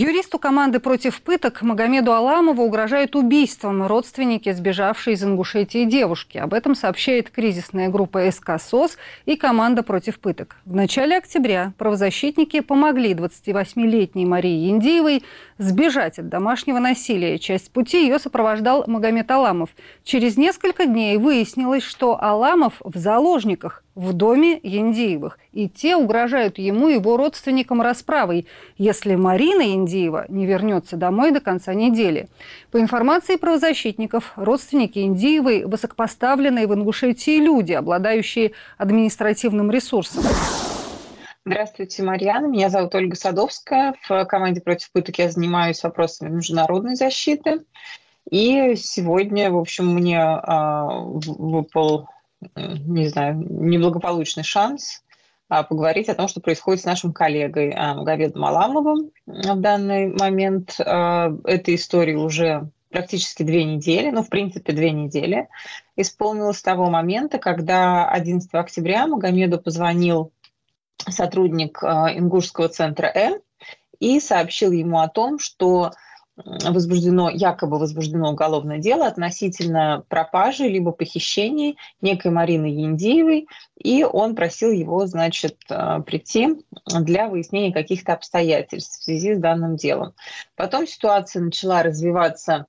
Юристу команды против пыток Магомеду Аламову угрожают убийством родственники сбежавшей из Ингушетии девушки. Об этом сообщает кризисная группа СК СОС и команда против пыток. В начале октября правозащитники помогли 28-летней Марии Яндиевой сбежать от домашнего насилия. Часть пути ее сопровождал Магомед Аламов. Через несколько дней выяснилось, что Аламов в заложниках в доме Яндиевых, и те угрожают ему и его родственникам расправой, если Марина Яндиева не вернется домой до конца недели. По информации правозащитников, родственники Яндиевой – высокопоставленные в Ингушетии люди, обладающие административным ресурсом. Здравствуйте, Марьяна. Меня зовут Ольга Садовская. В команде против пыток я занимаюсь вопросами международной защиты. И сегодня, в общем, мне э, выпал не знаю, неблагополучный шанс а, поговорить о том, что происходит с нашим коллегой а, Магомедом Аламовым в данный момент. А, этой истории уже практически две недели, ну, в принципе, две недели, исполнилось с того момента, когда 11 октября Магомеду позвонил сотрудник Ингушского центра «Э» и сообщил ему о том, что возбуждено, якобы возбуждено уголовное дело относительно пропажи либо похищения некой Марины Яндиевой, и он просил его, значит, э, прийти для выяснения каких-то обстоятельств в связи с данным делом. Потом ситуация начала развиваться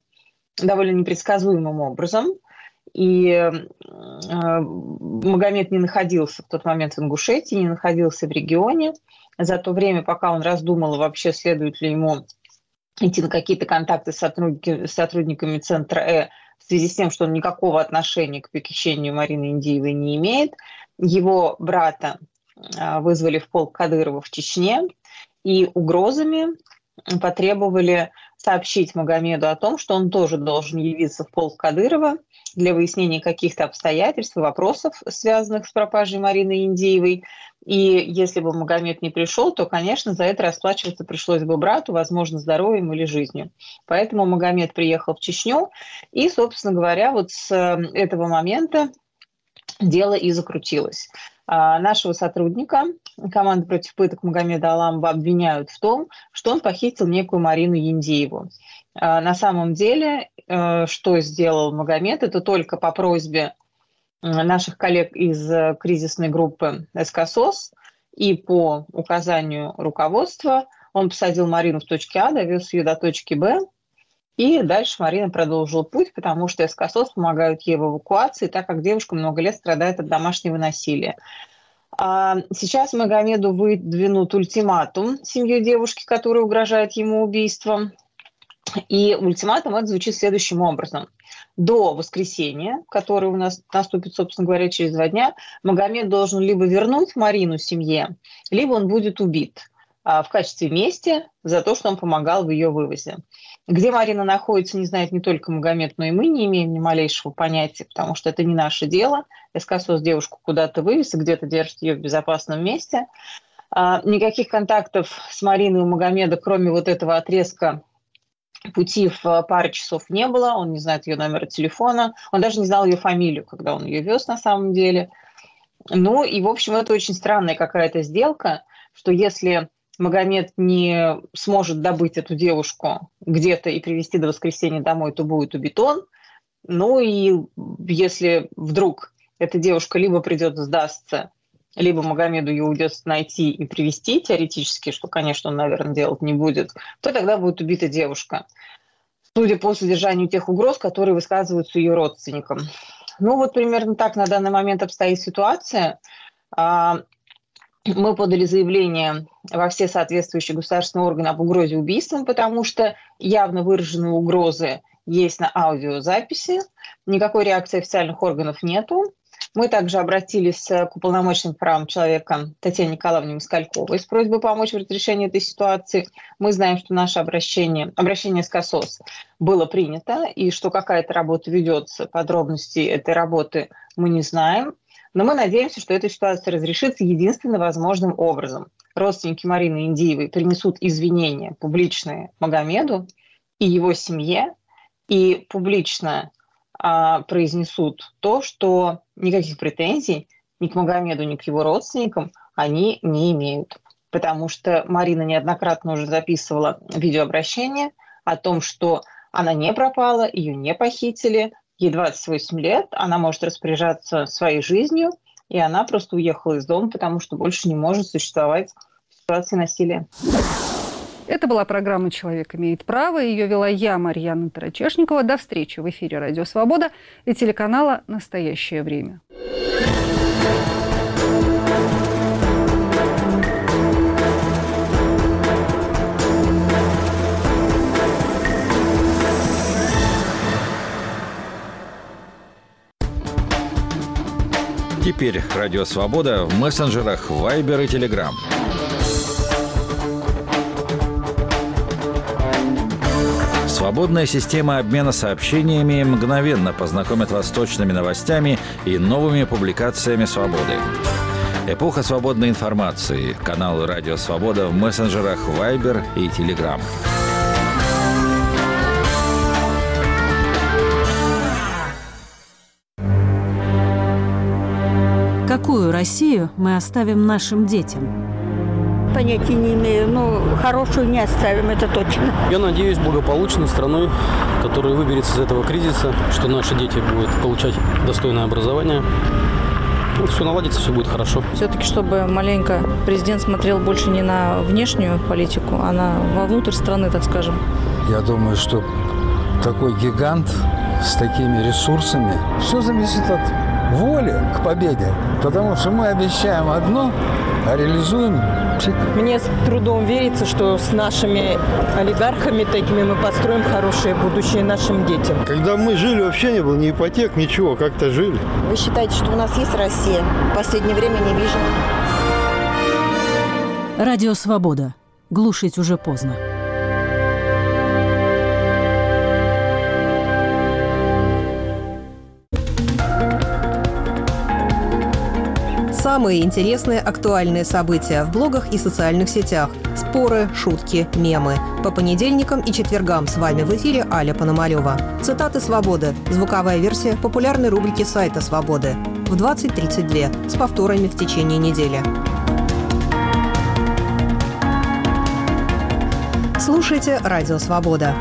довольно непредсказуемым образом, и э, Магомед не находился в тот момент в Ингушетии, не находился в регионе. За то время, пока он раздумал, вообще следует ли ему идти на какие-то контакты с, сотрудники, с сотрудниками Центра Э в связи с тем, что он никакого отношения к похищению Марины Индиевой не имеет. Его брата а, вызвали в полк Кадырова в Чечне и угрозами потребовали сообщить Магомеду о том, что он тоже должен явиться в полк Кадырова для выяснения каких-то обстоятельств вопросов, связанных с пропажей Марины Индеевой. И если бы Магомед не пришел, то, конечно, за это расплачиваться пришлось бы брату, возможно, здоровьем или жизнью. Поэтому Магомед приехал в Чечню, и, собственно говоря, вот с этого момента дело и закрутилось. А, нашего сотрудника команды против пыток Магомеда Аламова обвиняют в том, что он похитил некую Марину Яндееву. А, на самом деле, э, что сделал Магомед, это только по просьбе наших коллег из э, кризисной группы СКСОС и по указанию руководства он посадил Марину в точке А, довез ее до точки Б, и дальше Марина продолжила путь, потому что СКСОС помогают ей в эвакуации, так как девушка много лет страдает от домашнего насилия. А сейчас Магомеду выдвинут ультиматум семье девушки, которая угрожает ему убийством. И ультиматум это звучит следующим образом. До воскресенья, которое у нас наступит, собственно говоря, через два дня, Магомед должен либо вернуть Марину семье, либо он будет убит а, в качестве мести за то, что он помогал в ее вывозе. Где Марина находится, не знает не только Магомед, но и мы не имеем ни малейшего понятия, потому что это не наше дело. СКСОС девушку куда-то вывез и где-то держит ее в безопасном месте. А, никаких контактов с Мариной у Магомеда, кроме вот этого отрезка пути в пары часов не было, он не знает ее номера телефона, он даже не знал ее фамилию, когда он ее вез на самом деле. Ну и, в общем, это очень странная какая-то сделка, что если Магомед не сможет добыть эту девушку где-то и привести до воскресенья домой, то будет убит он. Ну и если вдруг эта девушка либо придет сдастся, либо Магомеду ее удастся найти и привести теоретически, что, конечно, он, наверное, делать не будет, то тогда будет убита девушка. Судя по содержанию тех угроз, которые высказываются ее родственникам. Ну вот примерно так на данный момент обстоит ситуация. А, мы подали заявление во все соответствующие государственные органы об угрозе убийством, потому что явно выраженные угрозы есть на аудиозаписи. Никакой реакции официальных органов нету. Мы также обратились к уполномоченным правам человека Татьяне Николаевне Москальковой с просьбой помочь в разрешении этой ситуации. Мы знаем, что наше обращение, обращение с КАСОС было принято, и что какая-то работа ведется. Подробности этой работы мы не знаем. Но мы надеемся, что эта ситуация разрешится единственно возможным образом. Родственники Марины Индиевой принесут извинения публичные Магомеду и его семье, и публично а, произнесут то, что никаких претензий ни к Магомеду, ни к его родственникам они не имеют. Потому что Марина неоднократно уже записывала видеообращение о том, что она не пропала, ее не похитили, ей 28 лет, она может распоряжаться своей жизнью, и она просто уехала из дома, потому что больше не может существовать в ситуации насилия. Это была программа «Человек имеет право». Ее вела я, Марьяна Тарачешникова. До встречи в эфире «Радио Свобода» и телеканала «Настоящее время». Теперь Радио Свобода в мессенджерах Viber и Telegram. Свободная система обмена сообщениями мгновенно познакомит вас с точными новостями и новыми публикациями «Свободы». Эпоха свободной информации. Канал «Радио Свобода» в мессенджерах Viber и Telegram. Какую Россию мы оставим нашим детям? Понятия не имею, но хорошую не оставим, это точно. Я надеюсь благополучной страной, которая выберется из этого кризиса, что наши дети будут получать достойное образование, ну, все наладится, все будет хорошо. Все-таки, чтобы маленько президент смотрел больше не на внешнюю политику, а на вовнутрь страны, так скажем. Я думаю, что такой гигант с такими ресурсами, все зависит от воли к победе. Потому что мы обещаем одно, а реализуем Мне с трудом верится, что с нашими олигархами такими мы построим хорошее будущее нашим детям. Когда мы жили, вообще не было ни ипотек, ничего, как-то жили. Вы считаете, что у нас есть Россия? В последнее время не вижу. Радио «Свобода». Глушить уже поздно. Самые интересные актуальные события в блогах и социальных сетях. Споры, шутки, мемы. По понедельникам и четвергам с вами в эфире Аля Пономарева. Цитаты «Свободы». Звуковая версия популярной рубрики сайта «Свободы». В 20.32 с повторами в течение недели. Слушайте «Радио Свобода».